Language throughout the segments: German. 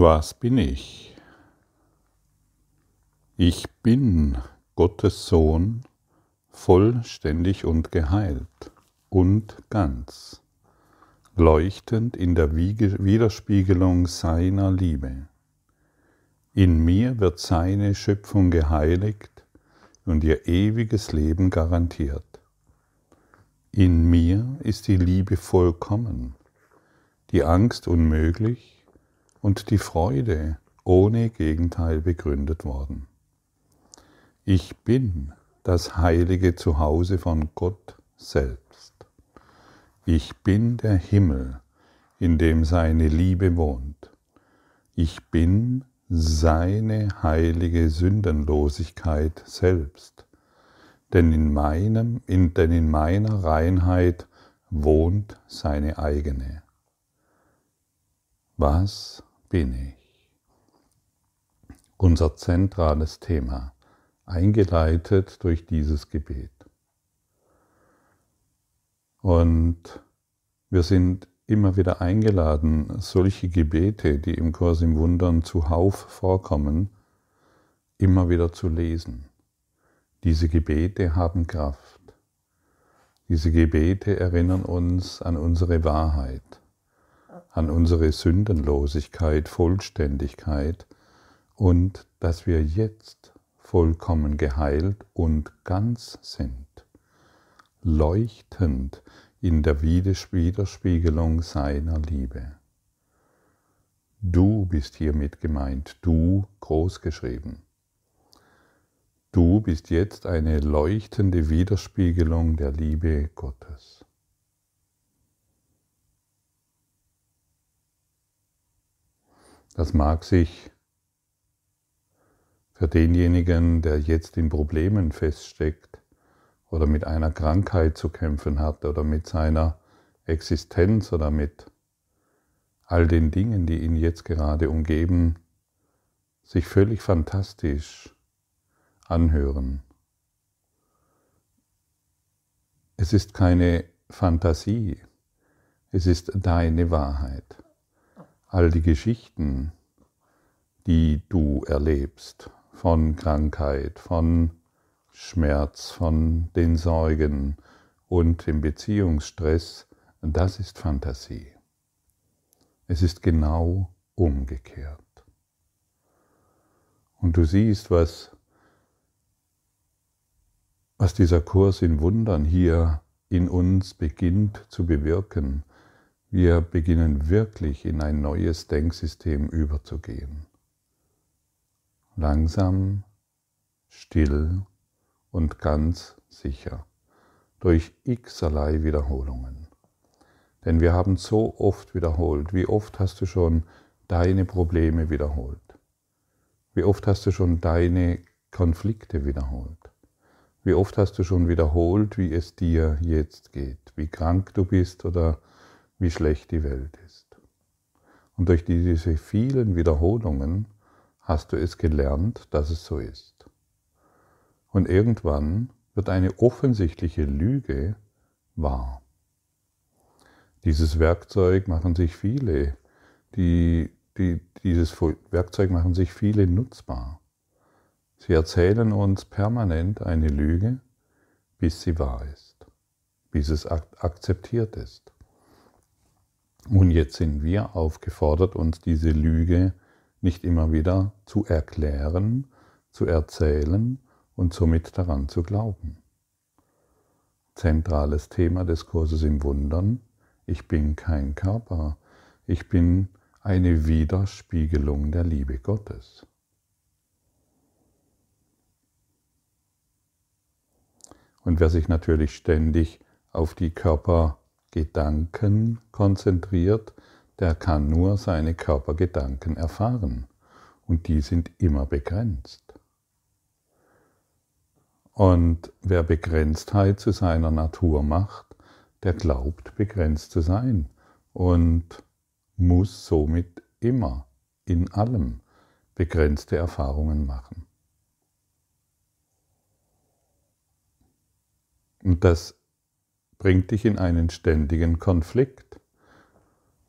Was bin ich? Ich bin Gottes Sohn, vollständig und geheilt und ganz, leuchtend in der Widerspiegelung seiner Liebe. In mir wird seine Schöpfung geheiligt und ihr ewiges Leben garantiert. In mir ist die Liebe vollkommen, die Angst unmöglich und die Freude ohne Gegenteil begründet worden. Ich bin das heilige Zuhause von Gott selbst. Ich bin der Himmel, in dem seine Liebe wohnt. Ich bin seine heilige Sündenlosigkeit selbst. Denn in, meinem, in, denn in meiner Reinheit wohnt seine eigene. Was bin ich. Unser zentrales Thema, eingeleitet durch dieses Gebet. Und wir sind immer wieder eingeladen, solche Gebete, die im Kurs im Wundern zuhauf vorkommen, immer wieder zu lesen. Diese Gebete haben Kraft. Diese Gebete erinnern uns an unsere Wahrheit an unsere Sündenlosigkeit, Vollständigkeit und dass wir jetzt vollkommen geheilt und ganz sind, leuchtend in der Widerspiegelung seiner Liebe. Du bist hiermit gemeint, du großgeschrieben. Du bist jetzt eine leuchtende Widerspiegelung der Liebe Gottes. Das mag sich für denjenigen, der jetzt in Problemen feststeckt oder mit einer Krankheit zu kämpfen hat oder mit seiner Existenz oder mit all den Dingen, die ihn jetzt gerade umgeben, sich völlig fantastisch anhören. Es ist keine Fantasie, es ist deine Wahrheit all die Geschichten, die du erlebst, von Krankheit, von Schmerz, von den Sorgen und dem Beziehungsstress, das ist Fantasie. Es ist genau umgekehrt. Und du siehst, was, was dieser Kurs in Wundern hier in uns beginnt zu bewirken, wir beginnen wirklich in ein neues Denksystem überzugehen. Langsam, still und ganz sicher, durch x-erlei Wiederholungen. Denn wir haben so oft wiederholt. Wie oft hast du schon deine Probleme wiederholt? Wie oft hast du schon deine Konflikte wiederholt? Wie oft hast du schon wiederholt, wie es dir jetzt geht? Wie krank du bist oder wie schlecht die Welt ist. Und durch diese vielen Wiederholungen hast du es gelernt, dass es so ist. Und irgendwann wird eine offensichtliche Lüge wahr. Dieses Werkzeug machen sich viele, die, die, dieses Werkzeug machen sich viele nutzbar. Sie erzählen uns permanent eine Lüge, bis sie wahr ist, bis es akzeptiert ist. Und jetzt sind wir aufgefordert, uns diese Lüge nicht immer wieder zu erklären, zu erzählen und somit daran zu glauben. Zentrales Thema des Kurses im Wundern, ich bin kein Körper, ich bin eine Widerspiegelung der Liebe Gottes. Und wer sich natürlich ständig auf die Körper Gedanken konzentriert, der kann nur seine Körpergedanken erfahren und die sind immer begrenzt. Und wer Begrenztheit zu seiner Natur macht, der glaubt begrenzt zu sein und muss somit immer in allem begrenzte Erfahrungen machen. Und das bringt dich in einen ständigen Konflikt.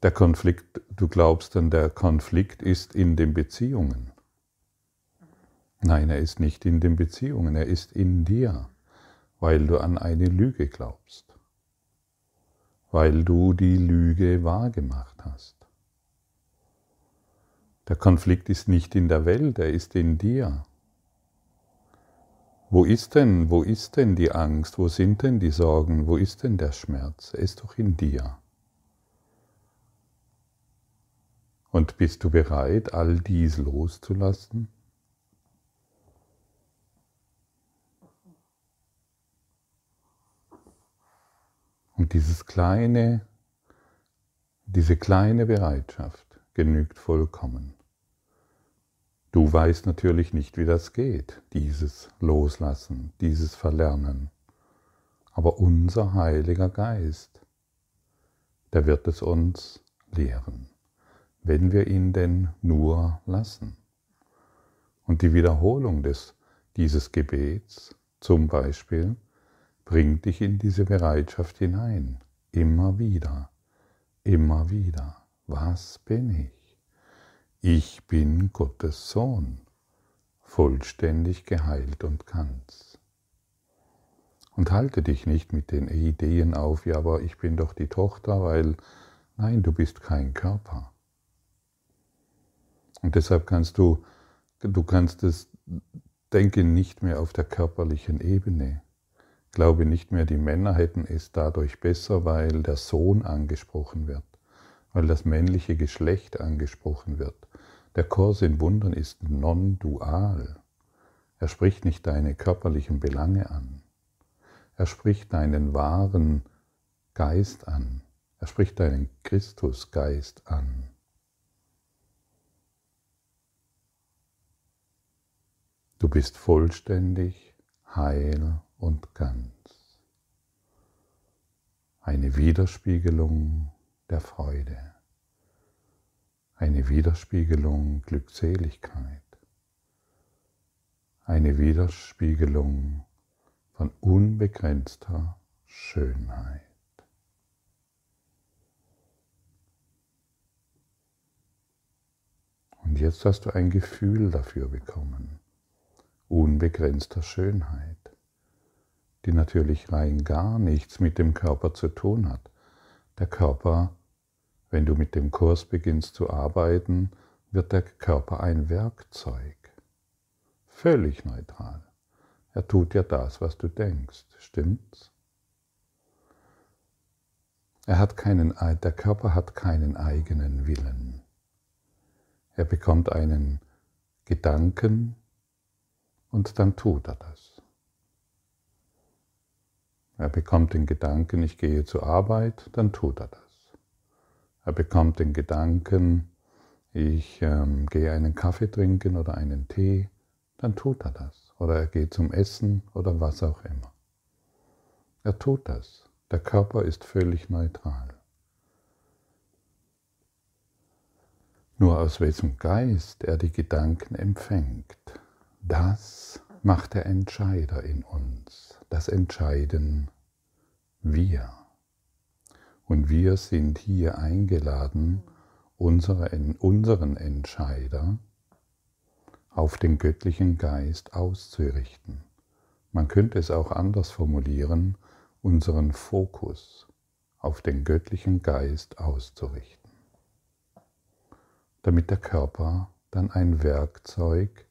Der Konflikt, du glaubst dann, der Konflikt ist in den Beziehungen. Nein, er ist nicht in den Beziehungen, er ist in dir, weil du an eine Lüge glaubst, weil du die Lüge wahrgemacht hast. Der Konflikt ist nicht in der Welt, er ist in dir. Wo ist denn, wo ist denn die Angst, wo sind denn die Sorgen, wo ist denn der Schmerz? Er ist doch in dir. Und bist du bereit, all dies loszulassen? Und dieses kleine, diese kleine Bereitschaft genügt vollkommen. Du weißt natürlich nicht, wie das geht, dieses Loslassen, dieses Verlernen. Aber unser Heiliger Geist, der wird es uns lehren, wenn wir ihn denn nur lassen. Und die Wiederholung des, dieses Gebets zum Beispiel Bring dich in diese Bereitschaft hinein. Immer wieder. Immer wieder. Was bin ich? Ich bin Gottes Sohn, vollständig geheilt und ganz. Und halte dich nicht mit den Ideen auf, ja, aber ich bin doch die Tochter, weil, nein, du bist kein Körper. Und deshalb kannst du, du kannst das Denken nicht mehr auf der körperlichen Ebene glaube nicht mehr, die Männer hätten es dadurch besser, weil der Sohn angesprochen wird, weil das männliche Geschlecht angesprochen wird. Der Kurs in Wundern ist non-dual. Er spricht nicht deine körperlichen Belange an. Er spricht deinen wahren Geist an. Er spricht deinen Christusgeist an. Du bist vollständig, heil und ganz. Eine Widerspiegelung der Freude, eine Widerspiegelung Glückseligkeit, eine Widerspiegelung von unbegrenzter Schönheit. Und jetzt hast du ein Gefühl dafür bekommen, unbegrenzter Schönheit die natürlich rein gar nichts mit dem Körper zu tun hat. Der Körper, wenn du mit dem Kurs beginnst zu arbeiten, wird der Körper ein Werkzeug. Völlig neutral. Er tut ja das, was du denkst. Stimmt's? Er hat keinen, der Körper hat keinen eigenen Willen. Er bekommt einen Gedanken und dann tut er das. Er bekommt den Gedanken, ich gehe zur Arbeit, dann tut er das. Er bekommt den Gedanken, ich ähm, gehe einen Kaffee trinken oder einen Tee, dann tut er das. Oder er geht zum Essen oder was auch immer. Er tut das. Der Körper ist völlig neutral. Nur aus welchem Geist er die Gedanken empfängt, das macht der Entscheider in uns das entscheiden wir. Und wir sind hier eingeladen, unsere, unseren Entscheider auf den göttlichen Geist auszurichten. Man könnte es auch anders formulieren, unseren Fokus auf den göttlichen Geist auszurichten, damit der Körper dann ein Werkzeug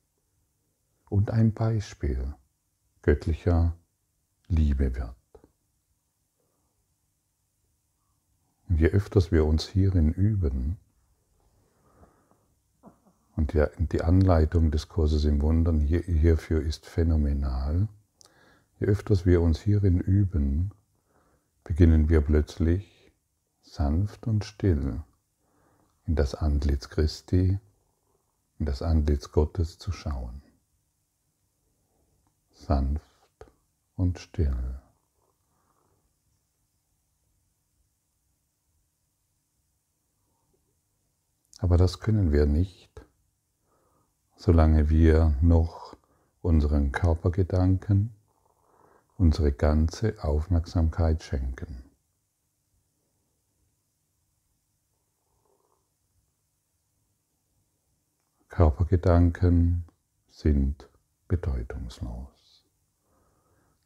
und ein Beispiel göttlicher Liebe wird. Und je öfters wir uns hierin üben, und die, Anleitung des Kurses im Wundern hierfür ist phänomenal, je öfters wir uns hierin üben, beginnen wir plötzlich sanft und still in das Antlitz Christi, in das Antlitz Gottes zu schauen. Sanft und still. Aber das können wir nicht, solange wir noch unseren Körpergedanken unsere ganze Aufmerksamkeit schenken. Körpergedanken sind bedeutungslos.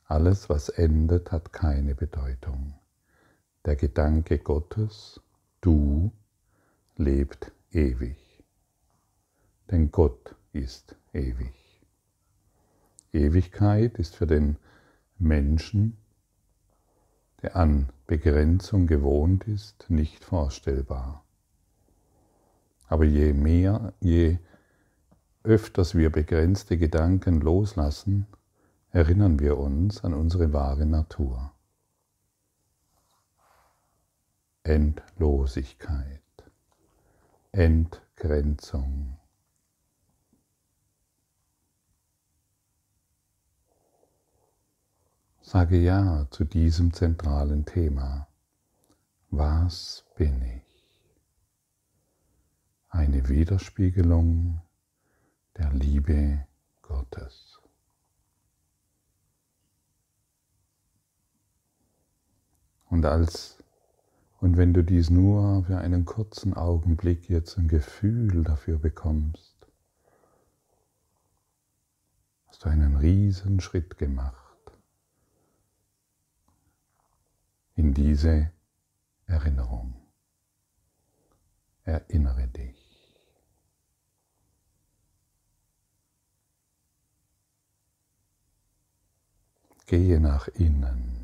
Alles, was endet, hat keine Bedeutung. Der Gedanke Gottes, du, lebt ewig. Denn Gott ist ewig. Ewigkeit ist für den Menschen, der an Begrenzung gewohnt ist, nicht vorstellbar. Aber je mehr, je öfters wir begrenzte Gedanken loslassen, erinnern wir uns an unsere wahre Natur. Endlosigkeit, Entgrenzung. Sage ja zu diesem zentralen Thema. Was bin ich? Eine Widerspiegelung der Liebe Gottes. Und als und wenn du dies nur für einen kurzen Augenblick jetzt ein Gefühl dafür bekommst, hast du einen riesen Schritt gemacht in diese Erinnerung. Erinnere dich. Gehe nach innen.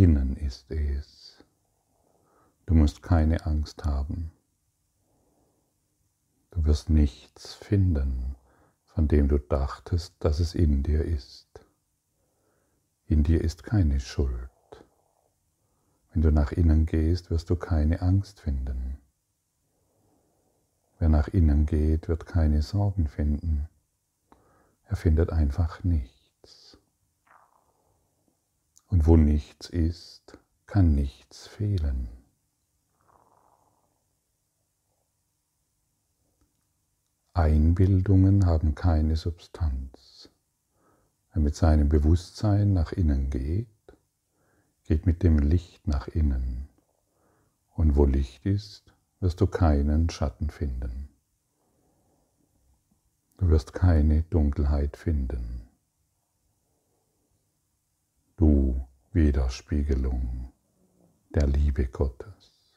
Innen ist es. Du musst keine Angst haben. Du wirst nichts finden, von dem du dachtest, dass es in dir ist. In dir ist keine Schuld. Wenn du nach innen gehst, wirst du keine Angst finden. Wer nach innen geht, wird keine Sorgen finden. Er findet einfach nichts. Und wo nichts ist, kann nichts fehlen. Einbildungen haben keine Substanz. Wer mit seinem Bewusstsein nach innen geht, geht mit dem Licht nach innen. Und wo Licht ist, wirst du keinen Schatten finden. Du wirst keine Dunkelheit finden. Du Widerspiegelung der Liebe Gottes.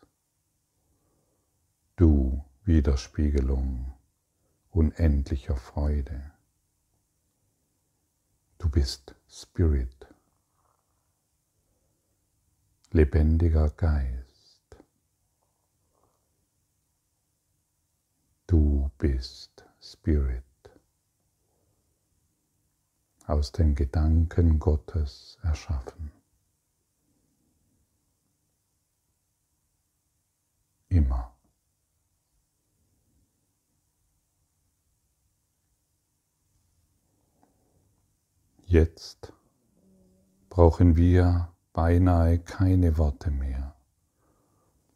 Du Widerspiegelung unendlicher Freude. Du bist Spirit, lebendiger Geist. Du bist Spirit, aus den Gedanken Gottes erschaffen. Immer. Jetzt brauchen wir beinahe keine Worte mehr.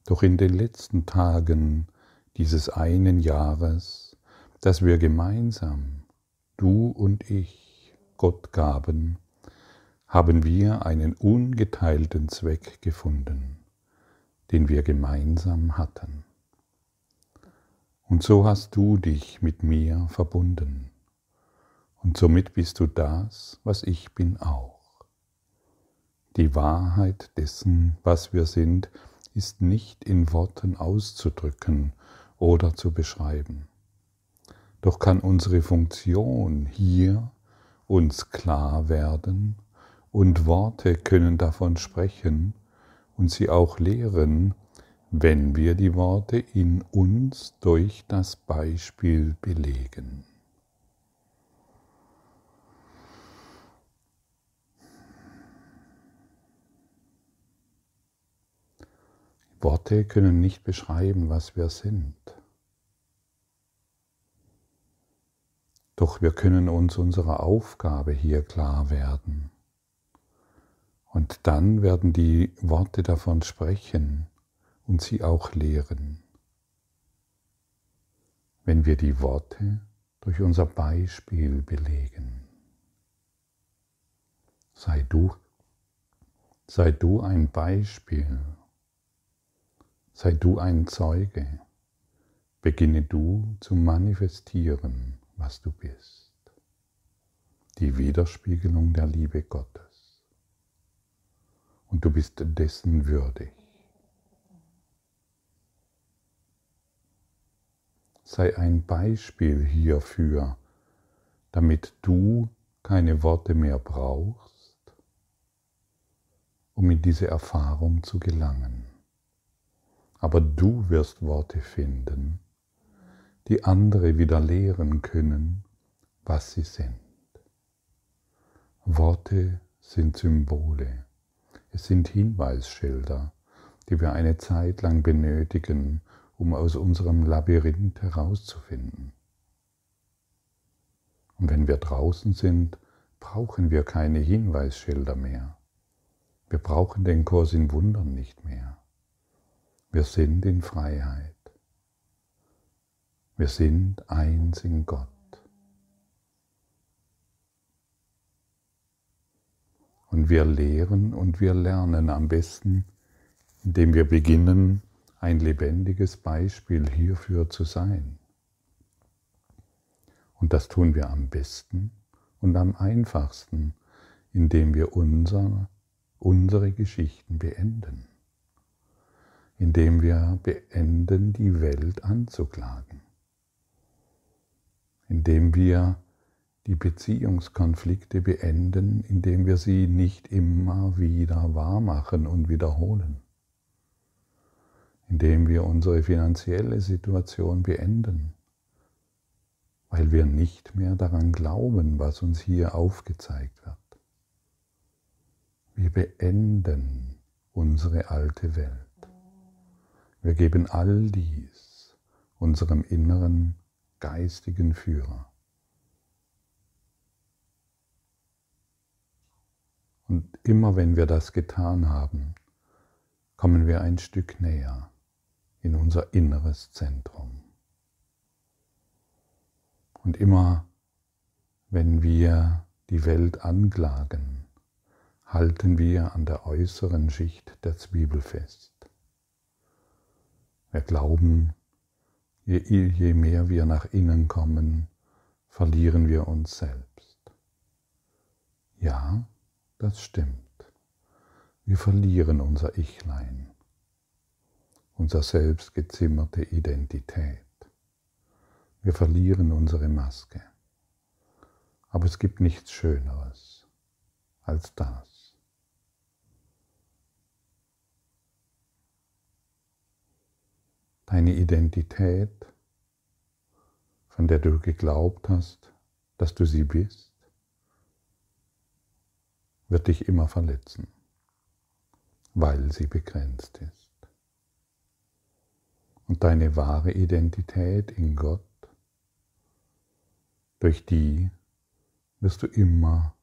Doch in den letzten Tagen dieses einen Jahres, das wir gemeinsam, du und ich, Gott gaben, haben wir einen ungeteilten Zweck gefunden, den wir gemeinsam hatten. Und so hast du dich mit mir verbunden. Und somit bist du das, was ich bin auch. Die Wahrheit dessen, was wir sind, ist nicht in Worten auszudrücken oder zu beschreiben. Doch kann unsere Funktion hier uns klar werden und Worte können davon sprechen und sie auch lehren, wenn wir die Worte in uns durch das Beispiel belegen. Worte können nicht beschreiben, was wir sind. Doch wir können uns unserer Aufgabe hier klar werden. Und dann werden die Worte davon sprechen und sie auch lehren. Wenn wir die Worte durch unser Beispiel belegen. sei du, sei du ein Beispiel, sei du ein Zeuge, beginne du zu manifestieren, was du bist, die Widerspiegelung der Liebe Gottes. Und du bist dessen würdig. sei ein Beispiel hierfür, damit du keine Worte mehr brauchst, um in diese Erfahrung zu gelangen. Aber du wirst Worte finden, die andere wieder lehren können, was sie sind. Worte sind Symbole, es sind Hinweisschilder, die wir eine Zeit lang benötigen, um aus unserem Labyrinth herauszufinden. Und wenn wir draußen sind, brauchen wir keine Hinweisschilder mehr. Wir brauchen den Kurs in Wundern nicht mehr. Wir sind in Freiheit. Wir sind eins in Gott. Und wir lehren und wir lernen am besten, indem wir beginnen, ein lebendiges Beispiel hierfür zu sein. Und das tun wir am besten und am einfachsten, indem wir unser, unsere Geschichten beenden, indem wir beenden, die Welt anzuklagen, indem wir die Beziehungskonflikte beenden, indem wir sie nicht immer wieder wahrmachen und wiederholen indem wir unsere finanzielle Situation beenden, weil wir nicht mehr daran glauben, was uns hier aufgezeigt wird. Wir beenden unsere alte Welt. Wir geben all dies unserem inneren geistigen Führer. Und immer wenn wir das getan haben, kommen wir ein Stück näher in unser inneres Zentrum. Und immer, wenn wir die Welt anklagen, halten wir an der äußeren Schicht der Zwiebel fest. Wir glauben, je, je mehr wir nach innen kommen, verlieren wir uns selbst. Ja, das stimmt. Wir verlieren unser Ichlein unser selbstgezimmerte Identität. Wir verlieren unsere Maske. Aber es gibt nichts Schöneres als das. Deine Identität, von der du geglaubt hast, dass du sie bist, wird dich immer verletzen, weil sie begrenzt ist und deine wahre Identität in Gott, durch die wirst du immer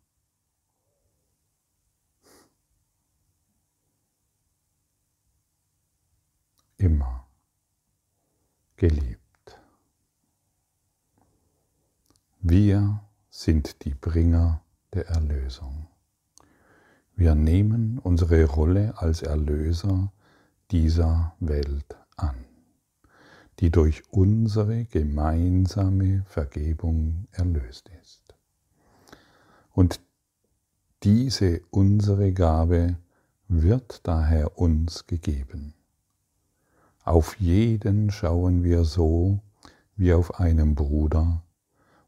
immer geliebt. Wir sind die Bringer der Erlösung. Wir nehmen unsere Rolle als Erlöser dieser Welt an die durch unsere gemeinsame Vergebung erlöst ist. Und diese unsere Gabe wird daher uns gegeben. Auf jeden schauen wir so wie auf einen Bruder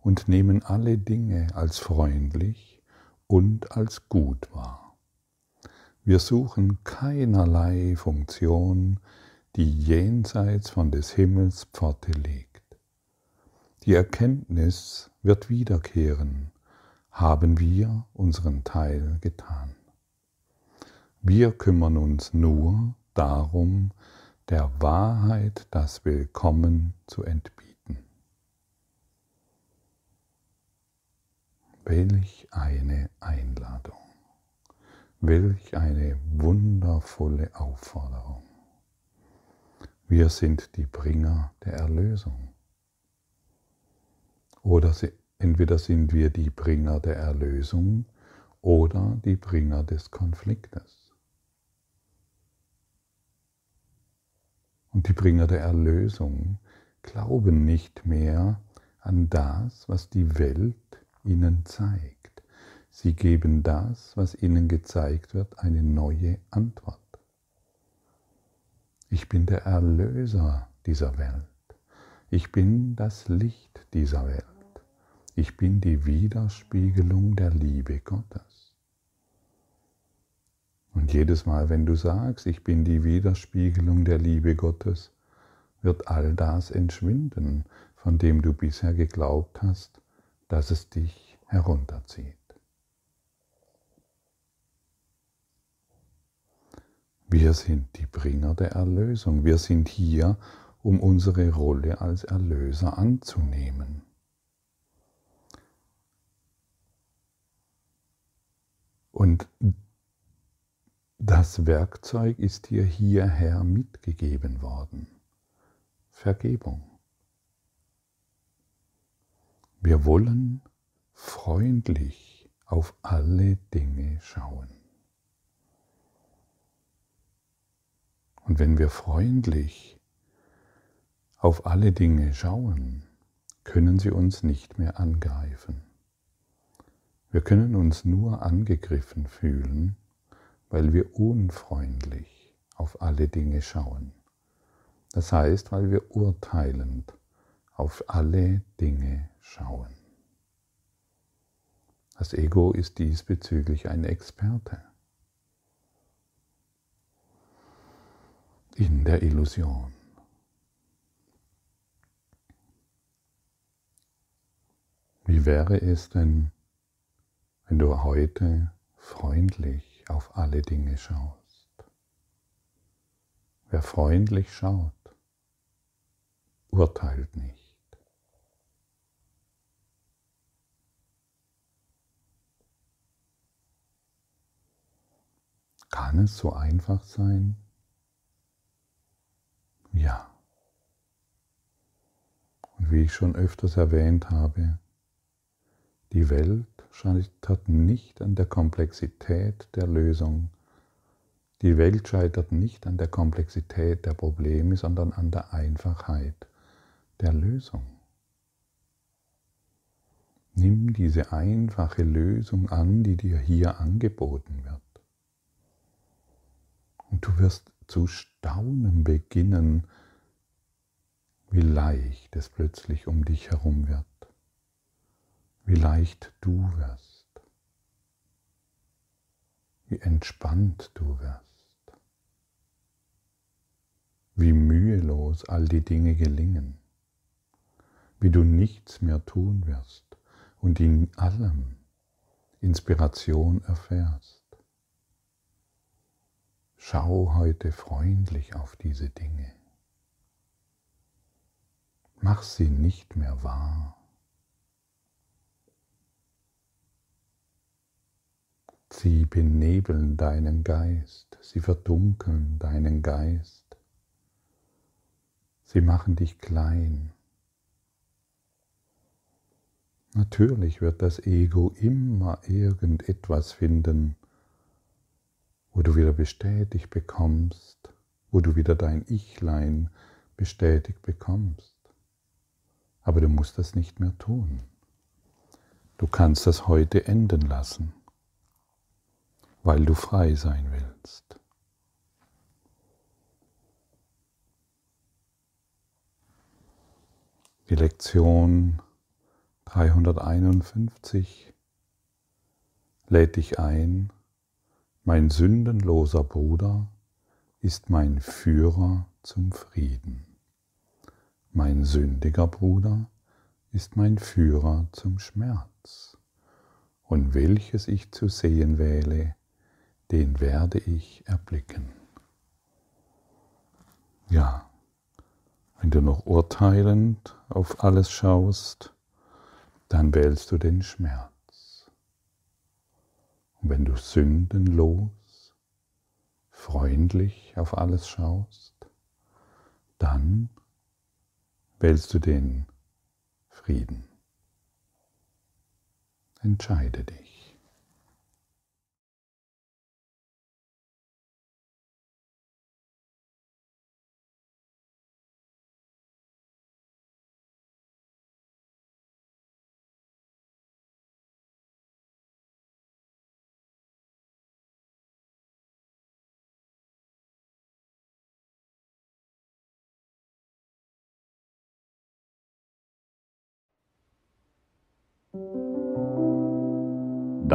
und nehmen alle Dinge als freundlich und als gut wahr. Wir suchen keinerlei Funktion, die jenseits von des Himmels Pforte liegt. Die Erkenntnis wird wiederkehren, haben wir unseren Teil getan. Wir kümmern uns nur darum, der Wahrheit das Willkommen zu entbieten. Welch eine Einladung, welch eine wundervolle Aufforderung. Wir sind die Bringer der Erlösung. Oder entweder sind wir die Bringer der Erlösung oder die Bringer des Konfliktes. Und die Bringer der Erlösung glauben nicht mehr an das, was die Welt ihnen zeigt. Sie geben das, was ihnen gezeigt wird, eine neue Antwort. Ich bin der Erlöser dieser Welt. Ich bin das Licht dieser Welt. Ich bin die Widerspiegelung der Liebe Gottes. Und jedes Mal, wenn du sagst, ich bin die Widerspiegelung der Liebe Gottes, wird all das entschwinden, von dem du bisher geglaubt hast, dass es dich herunterzieht. Wir sind die Bringer der Erlösung. Wir sind hier, um unsere Rolle als Erlöser anzunehmen. Und das Werkzeug ist dir hierher mitgegeben worden. Vergebung. Wir wollen freundlich auf alle Dinge schauen. Und wenn wir freundlich auf alle Dinge schauen, können sie uns nicht mehr angreifen. Wir können uns nur angegriffen fühlen, weil wir unfreundlich auf alle Dinge schauen. Das heißt, weil wir urteilend auf alle Dinge schauen. Das Ego ist diesbezüglich ein Experte. In der Illusion. Wie wäre es denn, wenn du heute freundlich auf alle Dinge schaust? Wer freundlich schaut, urteilt nicht. Kann es so einfach sein? Ja. Und wie ich schon öfters erwähnt habe, die Welt scheitert nicht an der Komplexität der Lösung. Die Welt scheitert nicht an der Komplexität der Probleme, sondern an der Einfachheit der Lösung. Nimm diese einfache Lösung an, die dir hier angeboten wird. Und du wirst zu staunen beginnen, wie leicht es plötzlich um dich herum wird, wie leicht du wirst, wie entspannt du wirst, wie mühelos all die Dinge gelingen, wie du nichts mehr tun wirst und in allem Inspiration erfährst. Schau heute freundlich auf diese Dinge. Mach sie nicht mehr wahr. Sie benebeln deinen Geist, sie verdunkeln deinen Geist, sie machen dich klein. Natürlich wird das Ego immer irgendetwas finden, wo du wieder bestätigt bekommst, wo du wieder dein Ichlein bestätigt bekommst. Aber du musst das nicht mehr tun. Du kannst das heute enden lassen, weil du frei sein willst. Die Lektion 351 lädt dich ein, mein sündenloser Bruder ist mein Führer zum Frieden. Mein sündiger Bruder ist mein Führer zum Schmerz. Und welches ich zu sehen wähle, den werde ich erblicken. Ja, wenn du noch urteilend auf alles schaust, dann wählst du den Schmerz. Und wenn du sündenlos, freundlich auf alles schaust, dann wählst du den Frieden. Entscheide dich.